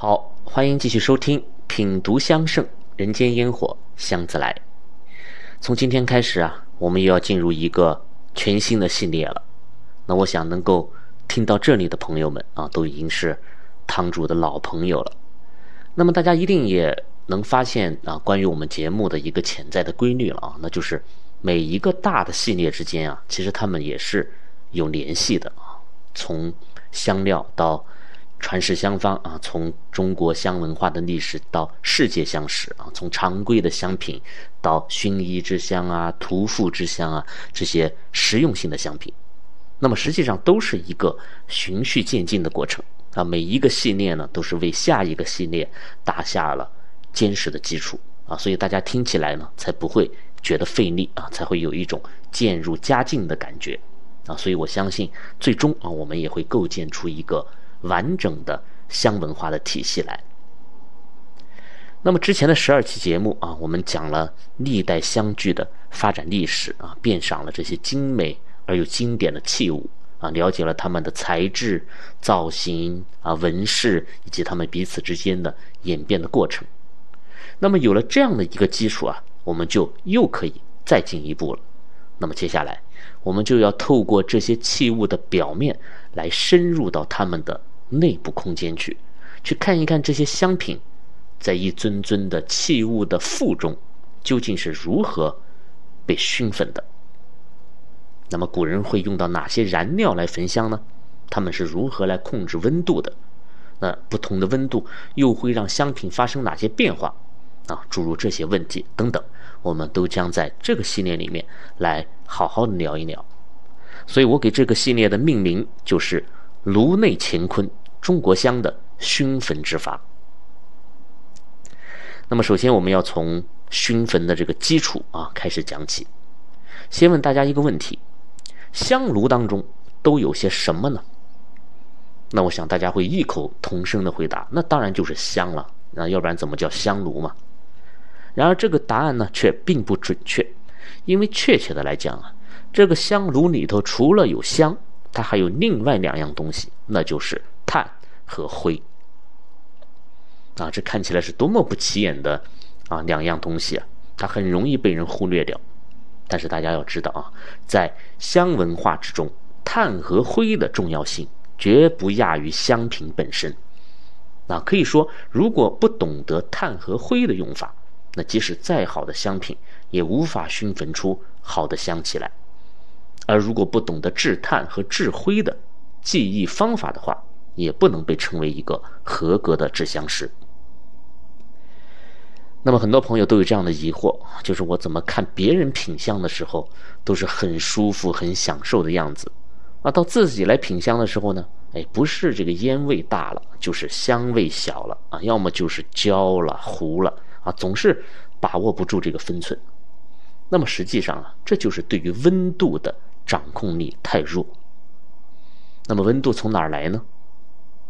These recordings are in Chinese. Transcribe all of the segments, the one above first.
好，欢迎继续收听《品读香盛人间烟火香自来》。从今天开始啊，我们又要进入一个全新的系列了。那我想能够听到这里的朋友们啊，都已经是堂主的老朋友了。那么大家一定也能发现啊，关于我们节目的一个潜在的规律了啊，那就是每一个大的系列之间啊，其实他们也是有联系的啊。从香料到传世香方啊，从中国香文化的历史到世界香史啊，从常规的香品到薰衣之香啊、屠妇之香啊这些实用性的香品，那么实际上都是一个循序渐进的过程啊。每一个系列呢，都是为下一个系列打下了坚实的基础啊，所以大家听起来呢，才不会觉得费力啊，才会有一种渐入佳境的感觉啊。所以我相信，最终啊，我们也会构建出一个。完整的香文化的体系来。那么之前的十二期节目啊，我们讲了历代香具的发展历史啊，鉴赏了这些精美而又经典的器物啊，了解了它们的材质、造型啊、纹饰以及它们彼此之间的演变的过程。那么有了这样的一个基础啊，我们就又可以再进一步了。那么接下来，我们就要透过这些器物的表面来深入到他们的。内部空间去，去看一看这些香品，在一尊尊的器物的腹中，究竟是如何被熏焚的。那么古人会用到哪些燃料来焚香呢？他们是如何来控制温度的？那不同的温度又会让香品发生哪些变化？啊，诸如这些问题等等，我们都将在这个系列里面来好好的聊一聊。所以我给这个系列的命名就是“炉内乾坤”。中国香的熏焚之法。那么，首先我们要从熏焚的这个基础啊开始讲起。先问大家一个问题：香炉当中都有些什么呢？那我想大家会异口同声的回答：那当然就是香了。那要不然怎么叫香炉嘛？然而这个答案呢却并不准确，因为确切的来讲啊，这个香炉里头除了有香，它还有另外两样东西，那就是炭。和灰啊，这看起来是多么不起眼的啊两样东西啊，它很容易被人忽略掉。但是大家要知道啊，在香文化之中，炭和灰的重要性绝不亚于香品本身。啊，可以说，如果不懂得炭和灰的用法，那即使再好的香品也无法熏焚出好的香气来。而如果不懂得制炭和制灰的技艺方法的话，也不能被称为一个合格的制香师。那么很多朋友都有这样的疑惑，就是我怎么看别人品香的时候都是很舒服、很享受的样子，啊，到自己来品香的时候呢，哎，不是这个烟味大了，就是香味小了啊，要么就是焦了、糊了啊，总是把握不住这个分寸。那么实际上啊，这就是对于温度的掌控力太弱。那么温度从哪儿来呢？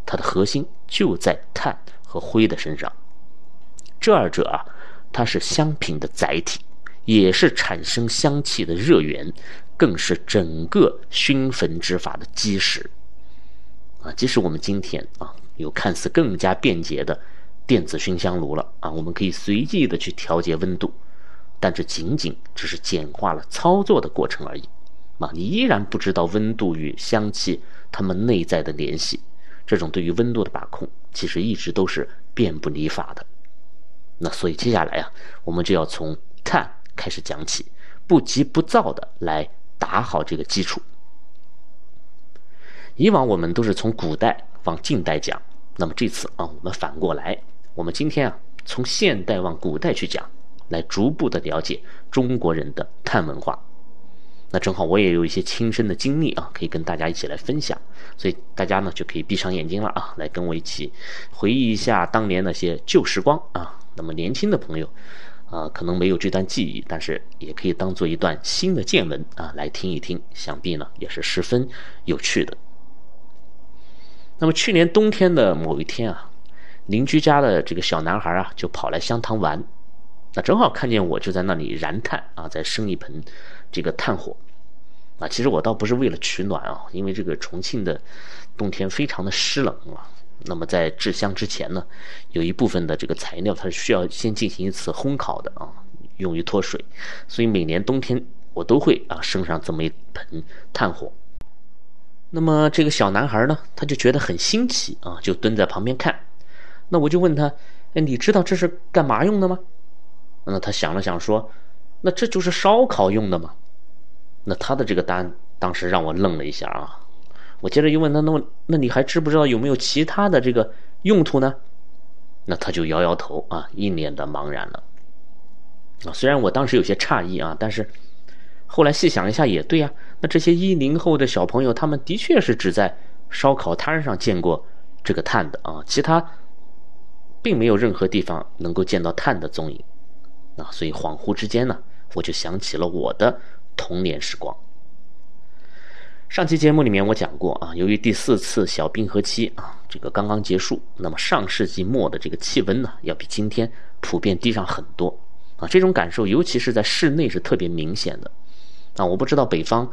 它的核心就在炭和灰的身上，这二者啊，它是香品的载体，也是产生香气的热源，更是整个熏焚之法的基石。啊，即使我们今天啊有看似更加便捷的电子熏香炉了啊，我们可以随意的去调节温度，但这仅仅只是简化了操作的过程而已。啊，你依然不知道温度与香气它们内在的联系。这种对于温度的把控，其实一直都是遍不离法的。那所以接下来啊，我们就要从碳开始讲起，不急不躁的来打好这个基础。以往我们都是从古代往近代讲，那么这次啊，我们反过来，我们今天啊，从现代往古代去讲，来逐步的了解中国人的碳文化。那正好我也有一些亲身的经历啊，可以跟大家一起来分享，所以大家呢就可以闭上眼睛了啊，来跟我一起回忆一下当年那些旧时光啊。那么年轻的朋友啊，可能没有这段记忆，但是也可以当做一段新的见闻啊来听一听，想必呢也是十分有趣的。那么去年冬天的某一天啊，邻居家的这个小男孩啊就跑来香堂玩，那正好看见我就在那里燃炭啊，在生一盆。这个炭火，啊，其实我倒不是为了取暖啊，因为这个重庆的冬天非常的湿冷啊，那么在制香之前呢，有一部分的这个材料它是需要先进行一次烘烤的啊，用于脱水。所以每年冬天我都会啊生上这么一盆炭火。那么这个小男孩呢，他就觉得很新奇啊，就蹲在旁边看。那我就问他：“哎，你知道这是干嘛用的吗？”那他想了想说：“那这就是烧烤用的嘛。”那他的这个答案当时让我愣了一下啊。我接着又问他：“那，那你还知不知道有没有其他的这个用途呢？”那他就摇摇头啊，一脸的茫然了。啊，虽然我当时有些诧异啊，但是后来细想一下也对呀。那这些一零后的小朋友，他们的确是只在烧烤摊上见过这个碳的啊，其他并没有任何地方能够见到碳的踪影。啊，所以恍惚之间呢，我就想起了我的童年时光。上期节目里面我讲过啊，由于第四次小冰河期啊，这个刚刚结束，那么上世纪末的这个气温呢，要比今天普遍低上很多啊。这种感受尤其是在室内是特别明显的啊。我不知道北方，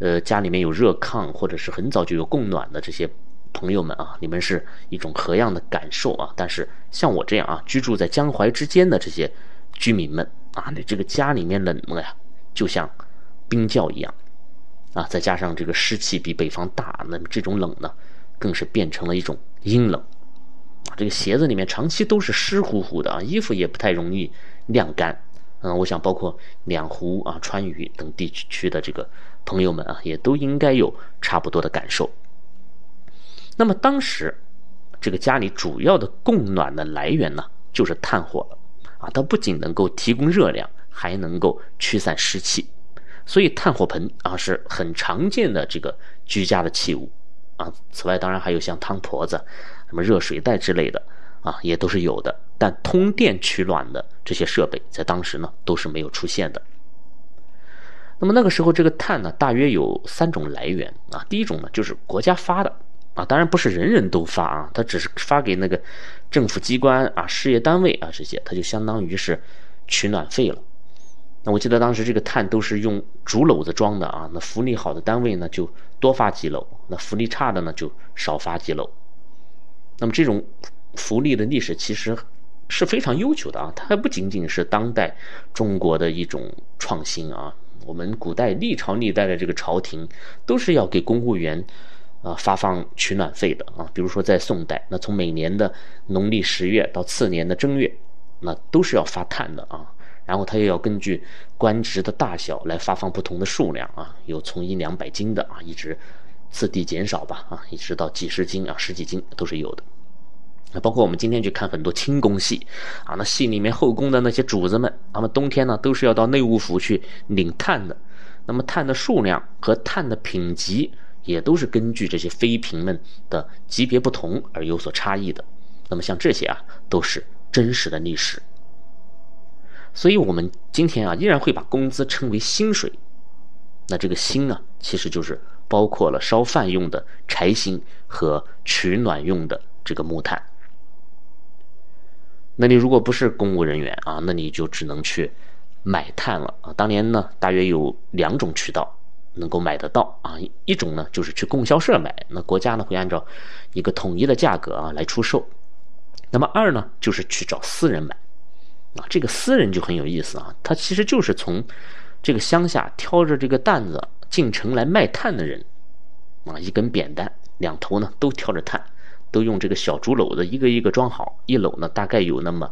呃，家里面有热炕或者是很早就有供暖的这些朋友们啊，你们是一种何样的感受啊？但是像我这样啊，居住在江淮之间的这些居民们啊，你这个家里面冷了呀，就像冰窖一样。啊，再加上这个湿气比北方大，那么这种冷呢，更是变成了一种阴冷。啊，这个鞋子里面长期都是湿乎乎的啊，衣服也不太容易晾干。嗯，我想包括两湖啊、川渝等地区的这个朋友们啊，也都应该有差不多的感受。那么当时，这个家里主要的供暖的来源呢，就是炭火了。它不仅能够提供热量，还能够驱散湿气。所以炭火盆啊是很常见的这个居家的器物啊。此外，当然还有像汤婆子、什么热水袋之类的啊，也都是有的。但通电取暖的这些设备在当时呢都是没有出现的。那么那个时候，这个炭呢大约有三种来源啊。第一种呢就是国家发的啊，当然不是人人都发啊，它只是发给那个政府机关啊、事业单位啊这些，它就相当于是取暖费了。那我记得当时这个炭都是用竹篓子装的啊，那福利好的单位呢就多发几篓，那福利差的呢就少发几篓。那么这种福利的历史其实是非常悠久的啊，它还不仅仅是当代中国的一种创新啊。我们古代历朝历代的这个朝廷都是要给公务员啊发放取暖费的啊。比如说在宋代，那从每年的农历十月到次年的正月，那都是要发炭的啊。然后他又要根据官职的大小来发放不同的数量啊，有从一两百斤的啊，一直次第减少吧啊，一直到几十斤啊、十几斤都是有的。那包括我们今天去看很多清宫戏啊，那戏里面后宫的那些主子们，他们冬天呢都是要到内务府去领炭的。那么炭的数量和炭的品级也都是根据这些妃嫔们的级别不同而有所差异的。那么像这些啊，都是真实的历史。所以，我们今天啊，依然会把工资称为薪水。那这个薪呢，其实就是包括了烧饭用的柴薪和取暖用的这个木炭。那你如果不是公务人员啊，那你就只能去买炭了啊。当年呢，大约有两种渠道能够买得到啊，一种呢就是去供销社买，那国家呢会按照一个统一的价格啊来出售。那么二呢，就是去找私人买。啊，这个私人就很有意思啊，他其实就是从这个乡下挑着这个担子进城来卖炭的人，啊，一根扁担，两头呢都挑着炭，都用这个小竹篓子一个一个装好，一篓呢大概有那么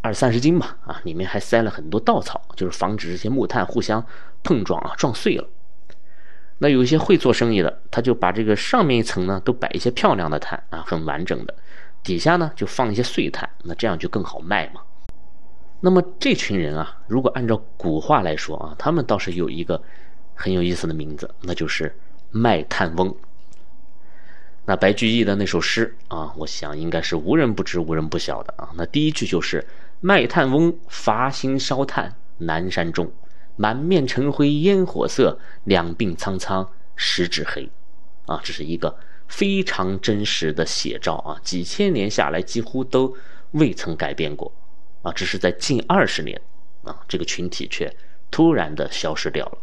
二三十斤吧，啊，里面还塞了很多稻草，就是防止这些木炭互相碰撞啊，撞碎了。那有一些会做生意的，他就把这个上面一层呢都摆一些漂亮的炭啊，很完整的，底下呢就放一些碎炭，那这样就更好卖嘛。那么这群人啊，如果按照古话来说啊，他们倒是有一个很有意思的名字，那就是卖炭翁。那白居易的那首诗啊，我想应该是无人不知、无人不晓的啊。那第一句就是“卖炭翁，伐薪烧炭南山中，满面尘灰烟火色，两鬓苍苍十指黑”。啊，这是一个非常真实的写照啊，几千年下来几乎都未曾改变过。啊，只是在近二十年，啊，这个群体却突然的消失掉了。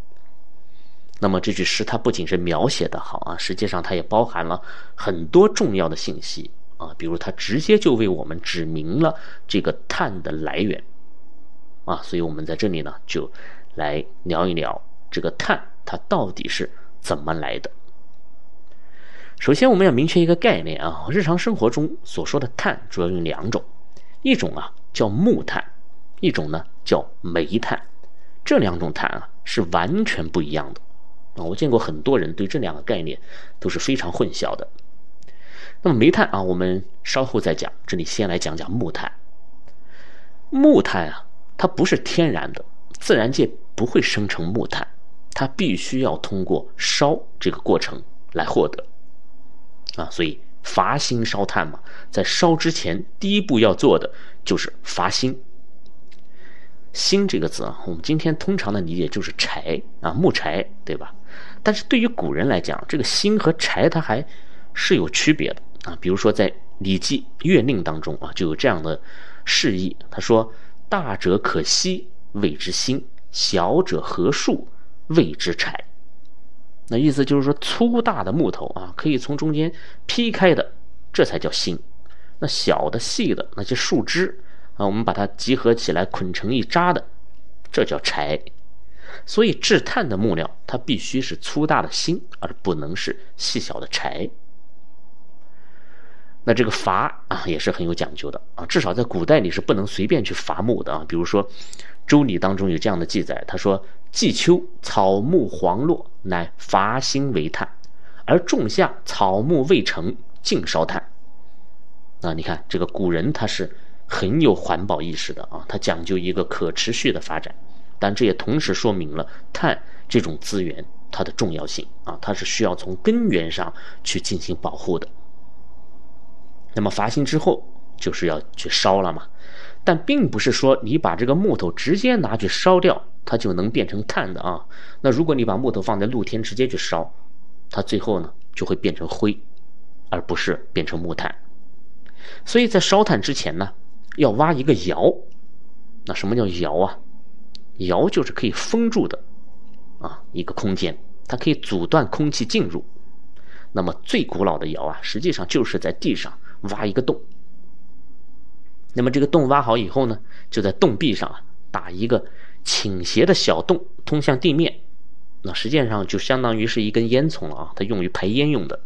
那么这句诗它不仅是描写的好啊，实际上它也包含了很多重要的信息啊，比如它直接就为我们指明了这个碳的来源啊，所以我们在这里呢就来聊一聊这个碳它到底是怎么来的。首先，我们要明确一个概念啊，日常生活中所说的碳主要有两种，一种啊叫木炭，一种呢叫煤炭，这两种碳啊是完全不一样的啊。我见过很多人对这两个概念都是非常混淆的。那么煤炭啊，我们稍后再讲，这里先来讲讲木炭。木炭啊，它不是天然的，自然界不会生成木炭，它必须要通过烧这个过程来获得。啊，所以伐薪烧炭嘛，在烧之前，第一步要做的就是伐薪。薪这个字啊，我们今天通常的理解就是柴啊，木柴，对吧？但是对于古人来讲，这个薪和柴它还是有区别的啊。比如说在《礼记·月令》当中啊，就有这样的释义，他说：“大者可惜，谓之薪；小者何数，谓之柴。”那意思就是说，粗大的木头啊，可以从中间劈开的，这才叫芯；那小的、细的那些树枝啊，我们把它集合起来捆成一扎的，这叫柴。所以制炭的木料，它必须是粗大的芯，而不能是细小的柴。那这个伐啊，也是很有讲究的啊，至少在古代里是不能随便去伐木的啊。比如说，《周礼》当中有这样的记载，他说。季秋草木黄落，乃伐薪为炭；而仲夏草木未成，尽烧炭。那你看，这个古人他是很有环保意识的啊，他讲究一个可持续的发展，但这也同时说明了碳这种资源它的重要性啊，它是需要从根源上去进行保护的。那么伐薪之后，就是要去烧了嘛。但并不是说你把这个木头直接拿去烧掉，它就能变成碳的啊。那如果你把木头放在露天直接去烧，它最后呢就会变成灰，而不是变成木炭。所以在烧炭之前呢，要挖一个窑。那什么叫窑啊？窑就是可以封住的啊一个空间，它可以阻断空气进入。那么最古老的窑啊，实际上就是在地上挖一个洞。那么这个洞挖好以后呢，就在洞壁上啊打一个倾斜的小洞，通向地面。那实际上就相当于是一根烟囱了啊，它用于排烟用的。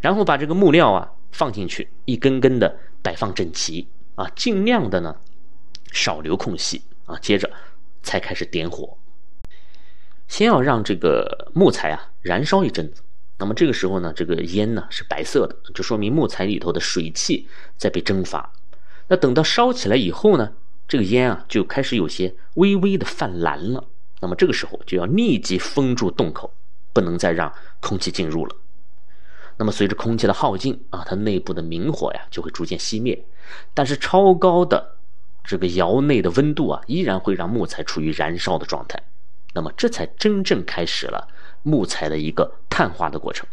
然后把这个木料啊放进去，一根根的摆放整齐啊，尽量的呢少留空隙啊。接着才开始点火，先要让这个木材啊燃烧一阵子。那么这个时候呢，这个烟呢是白色的，就说明木材里头的水汽在被蒸发。那等到烧起来以后呢，这个烟啊就开始有些微微的泛蓝了。那么这个时候就要立即封住洞口，不能再让空气进入了。那么随着空气的耗尽啊，它内部的明火呀就会逐渐熄灭。但是超高的这个窑内的温度啊，依然会让木材处于燃烧的状态。那么这才真正开始了木材的一个碳化的过程。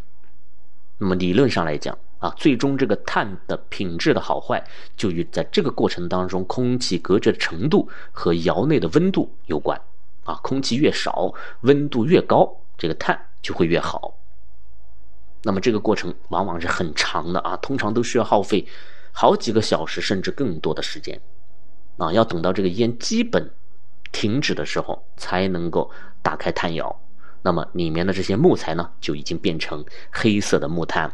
那么理论上来讲，啊，最终这个碳的品质的好坏，就与在这个过程当中空气隔绝的程度和窑内的温度有关。啊，空气越少，温度越高，这个碳就会越好。那么这个过程往往是很长的啊，通常都需要耗费好几个小时甚至更多的时间。啊，要等到这个烟基本停止的时候，才能够打开炭窑。那么里面的这些木材呢，就已经变成黑色的木炭了。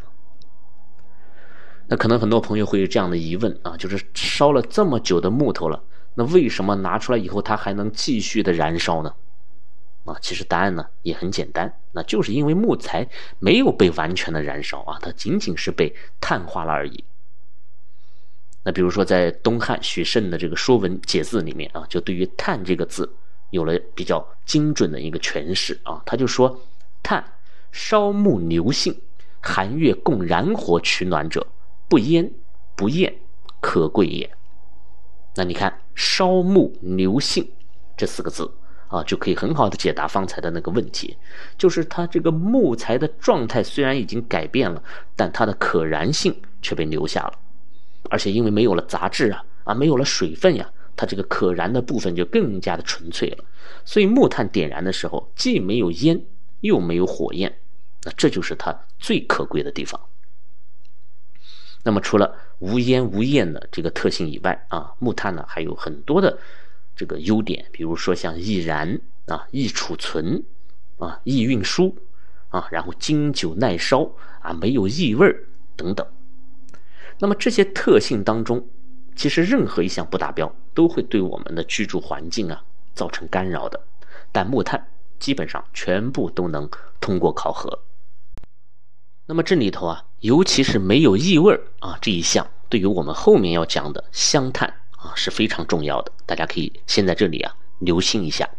那可能很多朋友会有这样的疑问啊，就是烧了这么久的木头了，那为什么拿出来以后它还能继续的燃烧呢？啊，其实答案呢也很简单，那就是因为木材没有被完全的燃烧啊，它仅仅是被碳化了而已。那比如说在东汉许慎的这个《说文解字》里面啊，就对于“碳”这个字有了比较精准的一个诠释啊，他就说：“碳，烧木牛性，寒月供燃火取暖者。”不烟不焰，可贵也。那你看“烧木牛性”这四个字啊，就可以很好的解答方才的那个问题，就是它这个木材的状态虽然已经改变了，但它的可燃性却被留下了。而且因为没有了杂质啊啊，没有了水分呀，它这个可燃的部分就更加的纯粹了。所以木炭点燃的时候，既没有烟，又没有火焰，那这就是它最可贵的地方。那么除了无烟无焰的这个特性以外啊，木炭呢还有很多的这个优点，比如说像易燃啊、易储存啊、易运输啊，然后经久耐烧啊、没有异味等等。那么这些特性当中，其实任何一项不达标，都会对我们的居住环境啊造成干扰的。但木炭基本上全部都能通过考核。那么这里头啊，尤其是没有异味啊这一项，对于我们后面要讲的香炭啊是非常重要的。大家可以先在这里啊留心一下。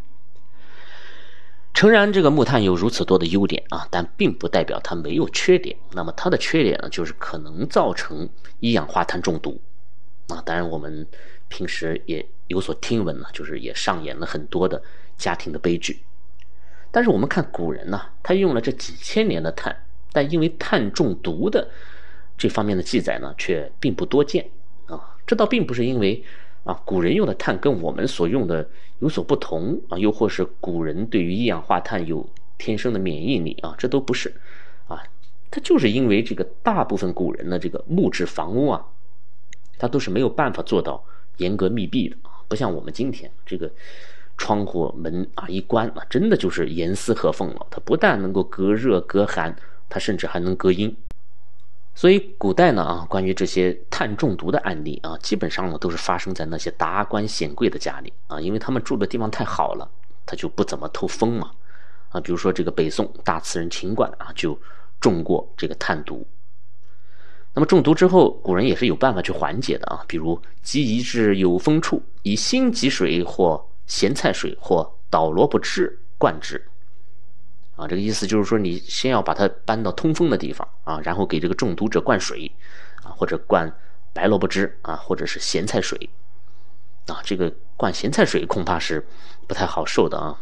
诚然，这个木炭有如此多的优点啊，但并不代表它没有缺点。那么它的缺点呢，就是可能造成一氧化碳中毒啊。当然，我们平时也有所听闻呢，就是也上演了很多的家庭的悲剧。但是我们看古人呢，他用了这几千年的碳，但因为碳中毒的这方面的记载呢，却并不多见啊。这倒并不是因为。啊，古人用的碳跟我们所用的有所不同啊，又或是古人对于一氧化碳有天生的免疫力啊，这都不是，啊，它就是因为这个大部分古人的这个木质房屋啊，它都是没有办法做到严格密闭的，不像我们今天这个窗户门啊一关啊，真的就是严丝合缝了，它不但能够隔热隔寒，它甚至还能隔音。所以古代呢啊，关于这些碳中毒的案例啊，基本上呢都是发生在那些达官显贵的家里啊，因为他们住的地方太好了，他就不怎么透风嘛啊。比如说这个北宋大词人秦观啊，就中过这个碳毒。那么中毒之后，古人也是有办法去缓解的啊，比如积移至有风处，以辛吉水或咸菜水或捣萝卜汁灌之。啊，这个意思就是说，你先要把它搬到通风的地方啊，然后给这个中毒者灌水，啊，或者灌白萝卜汁啊，或者是咸菜水，啊，这个灌咸菜水恐怕是不太好受的啊。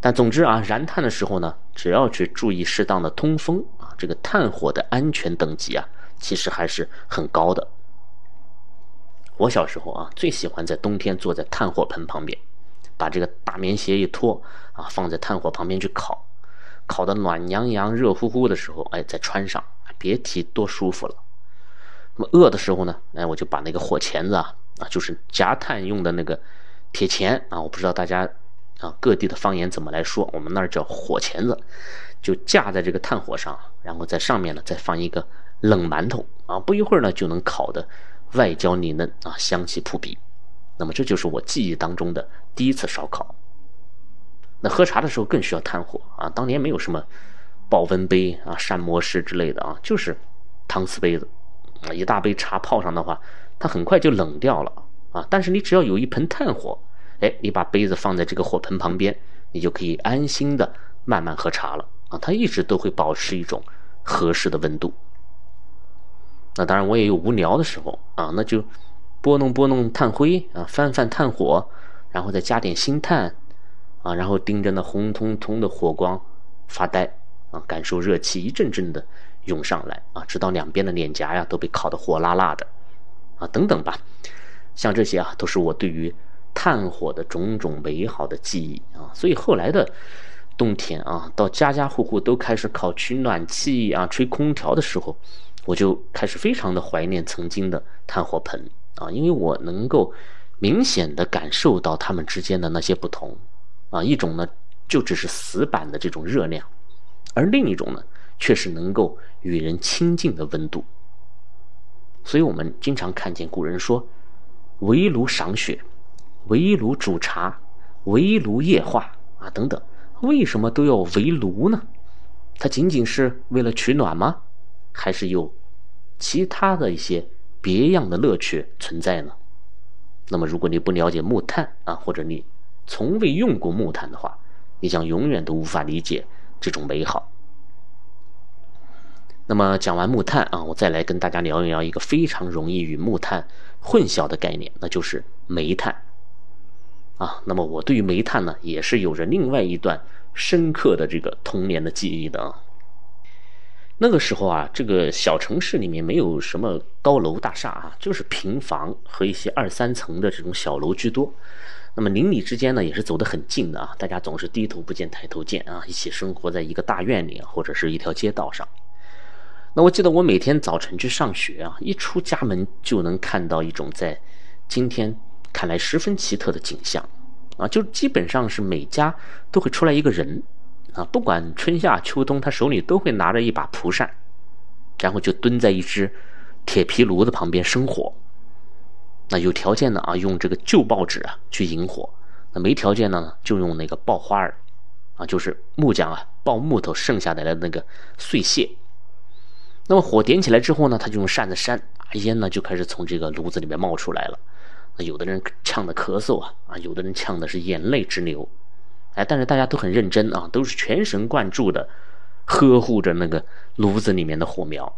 但总之啊，燃炭的时候呢，只要去注意适当的通风啊，这个炭火的安全等级啊，其实还是很高的。我小时候啊，最喜欢在冬天坐在炭火盆旁边，把这个大棉鞋一脱啊，放在炭火旁边去烤。烤的暖洋洋、热乎乎的时候，哎，再穿上，别提多舒服了。那么饿的时候呢，哎，我就把那个火钳子啊，啊，就是夹炭用的那个铁钳啊，我不知道大家啊各地的方言怎么来说，我们那儿叫火钳子，就架在这个炭火上，然后在上面呢再放一个冷馒头啊，不一会儿呢就能烤的外焦里嫩啊，香气扑鼻。那么这就是我记忆当中的第一次烧烤。那喝茶的时候更需要炭火啊！当年没有什么保温杯啊、膳魔师之类的啊，就是搪瓷杯子啊。一大杯茶泡上的话，它很快就冷掉了啊。但是你只要有一盆炭火，哎，你把杯子放在这个火盆旁边，你就可以安心的慢慢喝茶了啊。它一直都会保持一种合适的温度。那当然，我也有无聊的时候啊，那就拨弄拨弄炭灰啊，翻翻炭火，然后再加点新炭。啊，然后盯着那红彤彤的火光发呆啊，感受热气一阵阵的涌上来啊，直到两边的脸颊呀都被烤得火辣辣的啊，等等吧，像这些啊，都是我对于炭火的种种美好的记忆啊。所以后来的冬天啊，到家家户户都开始烤取暖气啊、吹空调的时候，我就开始非常的怀念曾经的炭火盆啊，因为我能够明显的感受到它们之间的那些不同。啊，一种呢就只是死板的这种热量，而另一种呢却是能够与人亲近的温度。所以我们经常看见古人说“围炉赏雪”“围炉煮茶”“围炉夜话”啊等等。为什么都要围炉呢？它仅仅是为了取暖吗？还是有其他的一些别样的乐趣存在呢？那么如果你不了解木炭啊，或者你。从未用过木炭的话，你将永远都无法理解这种美好。那么讲完木炭啊，我再来跟大家聊一聊一个非常容易与木炭混淆的概念，那就是煤炭。啊，那么我对于煤炭呢，也是有着另外一段深刻的这个童年的记忆的。那个时候啊，这个小城市里面没有什么高楼大厦啊，就是平房和一些二三层的这种小楼居多。那么邻里之间呢，也是走得很近的啊，大家总是低头不见抬头见啊，一起生活在一个大院里或者是一条街道上。那我记得我每天早晨去上学啊，一出家门就能看到一种在今天看来十分奇特的景象啊，就基本上是每家都会出来一个人啊，不管春夏秋冬，他手里都会拿着一把蒲扇，然后就蹲在一只铁皮炉子旁边生火。那有条件的啊，用这个旧报纸啊去引火；那没条件的呢，就用那个爆花儿，啊，就是木匠啊爆木头剩下来的那个碎屑。那么火点起来之后呢，他就用扇子扇，烟呢就开始从这个炉子里面冒出来了。那有的人呛得咳嗽啊，啊，有的人呛的是眼泪直流，哎，但是大家都很认真啊，都是全神贯注的呵护着那个炉子里面的火苗。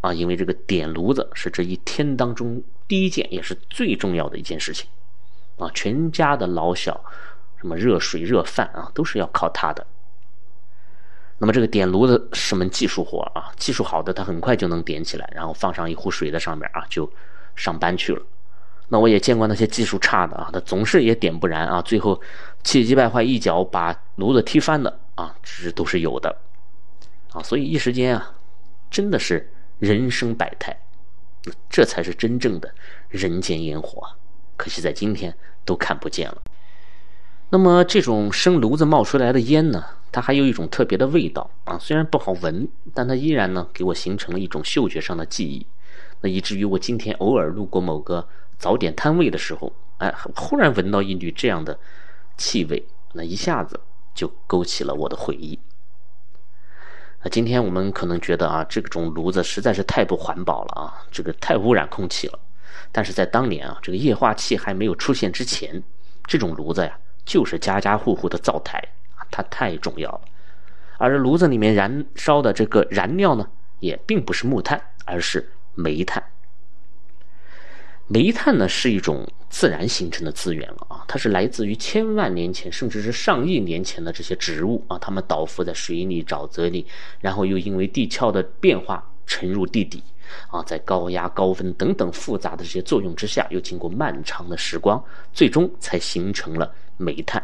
啊，因为这个点炉子是这一天当中第一件也是最重要的一件事情，啊，全家的老小，什么热水热饭啊，都是要靠它的。那么这个点炉子是门技术活啊，技术好的他很快就能点起来，然后放上一壶水在上面啊，就上班去了。那我也见过那些技术差的啊，他总是也点不燃啊，最后气急败坏一脚把炉子踢翻的啊，这都是有的啊。所以一时间啊，真的是。人生百态，这才是真正的人间烟火。可惜在今天都看不见了。那么这种生炉子冒出来的烟呢？它还有一种特别的味道啊，虽然不好闻，但它依然呢给我形成了一种嗅觉上的记忆。那以至于我今天偶尔路过某个早点摊位的时候，哎，忽然闻到一缕这样的气味，那一下子就勾起了我的回忆。今天我们可能觉得啊，这种炉子实在是太不环保了啊，这个太污染空气了。但是在当年啊，这个液化气还没有出现之前，这种炉子呀，就是家家户户的灶台啊，它太重要了。而炉子里面燃烧的这个燃料呢，也并不是木炭，而是煤炭。煤炭呢是一种自然形成的资源了啊，它是来自于千万年前甚至是上亿年前的这些植物啊，它们倒伏在水里、沼泽里，然后又因为地壳的变化沉入地底啊，在高压、高温等等复杂的这些作用之下，又经过漫长的时光，最终才形成了煤炭。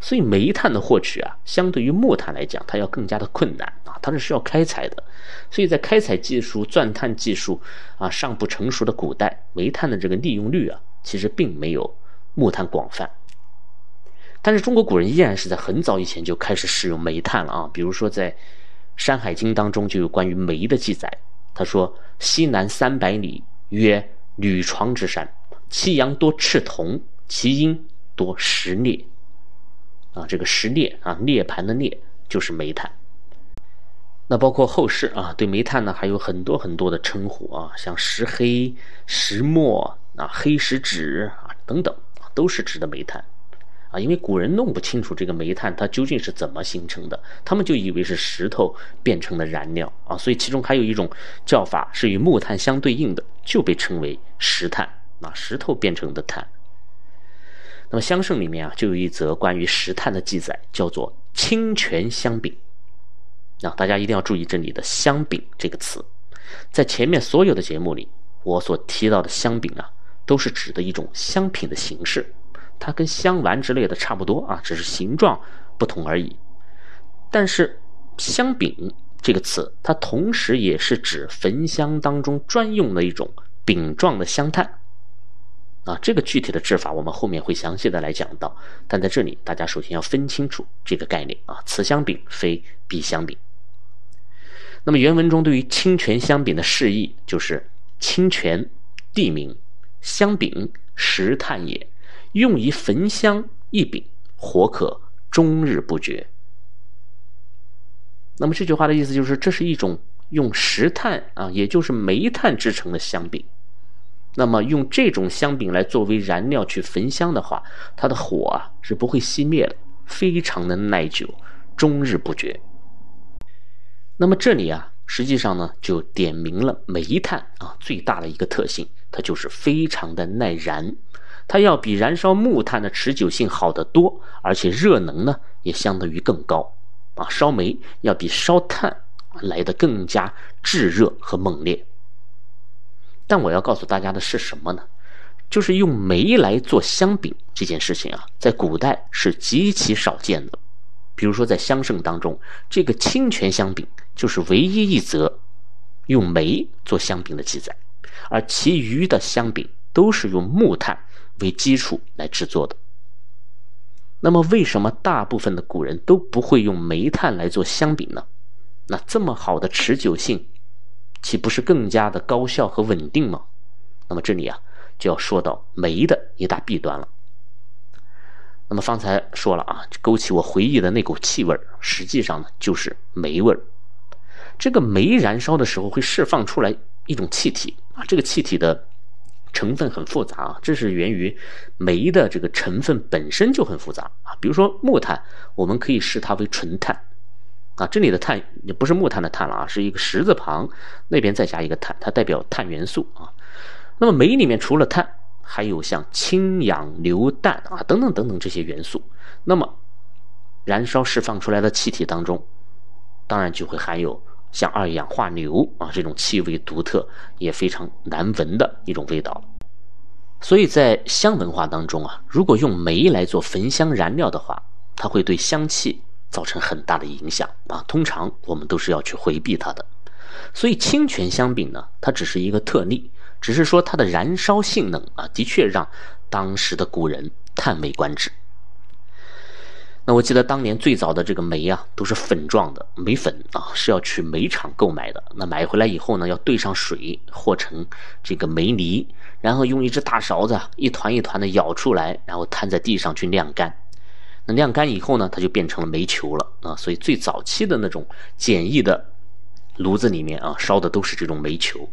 所以煤炭的获取啊，相对于木炭来讲，它要更加的困难啊，它是需要开采的。所以在开采技术、钻探技术啊尚不成熟的古代，煤炭的这个利用率啊，其实并没有木炭广泛。但是中国古人依然是在很早以前就开始使用煤炭了啊，比如说在《山海经》当中就有关于煤的记载，他说：“西南三百里，曰吕床之山，其阳多赤铜，其阴多石裂。”啊，这个石涅啊，涅盘的涅就是煤炭。那包括后世啊，对煤炭呢还有很多很多的称呼啊，像石黑、石墨啊、黑石脂啊等等，都是指的煤炭啊。因为古人弄不清楚这个煤炭它究竟是怎么形成的，他们就以为是石头变成的燃料啊，所以其中还有一种叫法是与木炭相对应的，就被称为石炭啊，石头变成的炭。那么《香圣》里面啊，就有一则关于石炭的记载，叫做“清泉香饼”。啊，大家一定要注意这里的“香饼”这个词，在前面所有的节目里，我所提到的香饼啊，都是指的一种香品的形式，它跟香丸之类的差不多啊，只是形状不同而已。但是“香饼”这个词，它同时也是指焚香当中专用的一种饼状的香炭。啊，这个具体的制法我们后面会详细的来讲到，但在这里大家首先要分清楚这个概念啊，此香饼非彼香饼。那么原文中对于清泉香饼的释义就是清泉地名，香饼石炭也，用以焚香一饼，火可终日不绝。那么这句话的意思就是，这是一种用石炭啊，也就是煤炭制成的香饼。那么用这种香饼来作为燃料去焚香的话，它的火啊是不会熄灭的，非常的耐久，终日不绝。那么这里啊，实际上呢就点明了煤炭啊最大的一个特性，它就是非常的耐燃，它要比燃烧木炭的持久性好得多，而且热能呢也相对于更高啊，烧煤要比烧炭来的更加炙热和猛烈。但我要告诉大家的是什么呢？就是用煤来做香饼这件事情啊，在古代是极其少见的。比如说在香圣当中，这个清泉香饼就是唯一一则用煤做香饼的记载，而其余的香饼都是用木炭为基础来制作的。那么，为什么大部分的古人都不会用煤炭来做香饼呢？那这么好的持久性，岂不是更加的高效和稳定吗？那么这里啊，就要说到煤的一大弊端了。那么方才说了啊，勾起我回忆的那股气味实际上呢就是煤味。这个煤燃烧的时候会释放出来一种气体啊，这个气体的。成分很复杂啊，这是源于煤的这个成分本身就很复杂啊。比如说木炭，我们可以视它为纯碳啊，这里的碳也不是木炭的碳了啊，是一个石字旁那边再加一个碳，它代表碳元素啊。那么煤里面除了碳，还有像氢、氧、硫、氮啊等等等等这些元素。那么燃烧释放出来的气体当中，当然就会含有。像二氧化硫啊这种气味独特也非常难闻的一种味道，所以在香文化当中啊，如果用煤来做焚香燃料的话，它会对香气造成很大的影响啊。通常我们都是要去回避它的。所以清泉香饼呢，它只是一个特例，只是说它的燃烧性能啊，的确让当时的古人叹为观止。那我记得当年最早的这个煤啊，都是粉状的煤粉啊，是要去煤厂购买的。那买回来以后呢，要兑上水和成这个煤泥，然后用一只大勺子一团一团的舀出来，然后摊在地上去晾干。晾干以后呢，它就变成了煤球了啊。所以最早期的那种简易的炉子里面啊，烧的都是这种煤球。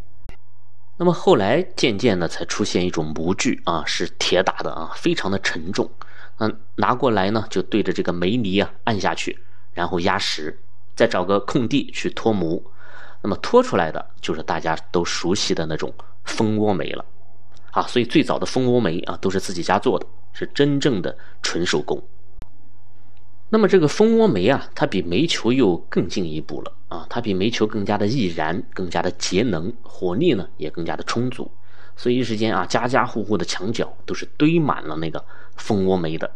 那么后来渐渐的才出现一种模具啊，是铁打的啊，非常的沉重。嗯，拿过来呢，就对着这个煤泥啊按下去，然后压实，再找个空地去脱模。那么脱出来的就是大家都熟悉的那种蜂窝煤了，啊，所以最早的蜂窝煤啊都是自己家做的，是真正的纯手工。那么这个蜂窝煤啊，它比煤球又更进一步了啊，它比煤球更加的易燃，更加的节能，火力呢也更加的充足。所以一时间啊，家家户户的墙角都是堆满了那个蜂窝煤的。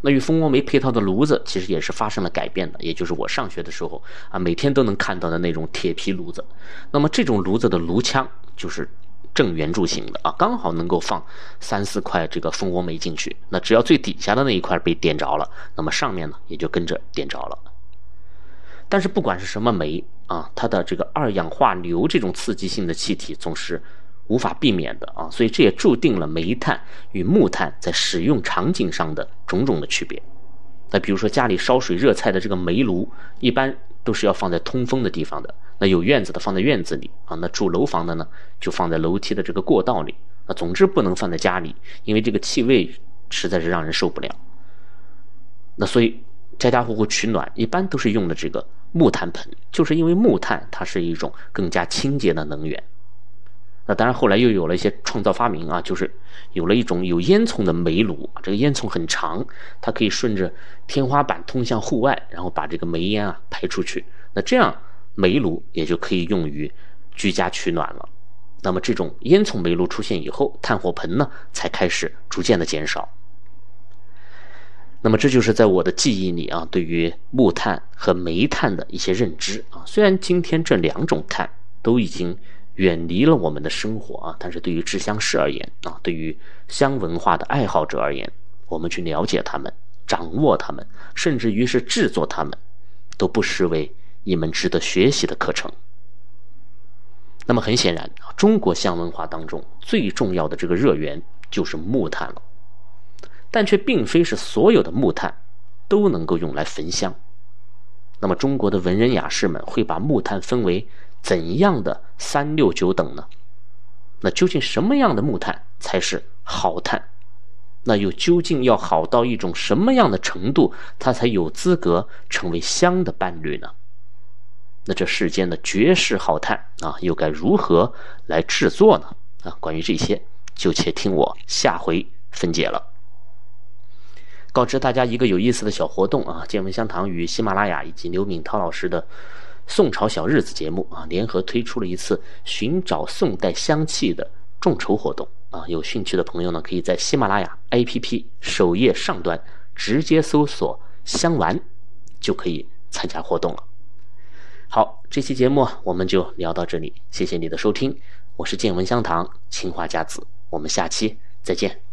那与蜂窝煤配套的炉子，其实也是发生了改变的。也就是我上学的时候啊，每天都能看到的那种铁皮炉子。那么这种炉子的炉腔就是正圆柱形的啊，刚好能够放三四块这个蜂窝煤进去。那只要最底下的那一块被点着了，那么上面呢也就跟着点着了。但是不管是什么煤啊，它的这个二氧化硫这种刺激性的气体总是。无法避免的啊，所以这也注定了煤炭与木炭在使用场景上的种种的区别。那比如说家里烧水热菜的这个煤炉，一般都是要放在通风的地方的。那有院子的放在院子里啊，那住楼房的呢就放在楼梯的这个过道里。啊总之不能放在家里，因为这个气味实在是让人受不了。那所以家家户户取暖一般都是用的这个木炭盆，就是因为木炭它是一种更加清洁的能源。那当然，后来又有了一些创造发明啊，就是有了一种有烟囱的煤炉，这个烟囱很长，它可以顺着天花板通向户外，然后把这个煤烟啊排出去。那这样煤炉也就可以用于居家取暖了。那么这种烟囱煤炉出现以后，炭火盆呢才开始逐渐的减少。那么这就是在我的记忆里啊，对于木炭和煤炭的一些认知啊。虽然今天这两种炭都已经。远离了我们的生活啊！但是对于制香师而言啊，对于香文化的爱好者而言，我们去了解他们、掌握他们，甚至于是制作他们，都不失为一门值得学习的课程。那么很显然，中国香文化当中最重要的这个热源就是木炭了，但却并非是所有的木炭都能够用来焚香。那么中国的文人雅士们会把木炭分为。怎样的三六九等呢？那究竟什么样的木炭才是好炭？那又究竟要好到一种什么样的程度，它才有资格成为香的伴侣呢？那这世间的绝世好炭啊，又该如何来制作呢？啊，关于这些，就且听我下回分解了。告知大家一个有意思的小活动啊，见闻香堂与喜马拉雅以及刘敏涛老师的。宋朝小日子节目啊，联合推出了一次寻找宋代香气的众筹活动啊，有兴趣的朋友呢，可以在喜马拉雅 APP 首页上端直接搜索“香丸”，就可以参加活动了。好，这期节目我们就聊到这里，谢谢你的收听，我是见闻香堂青花家子，我们下期再见。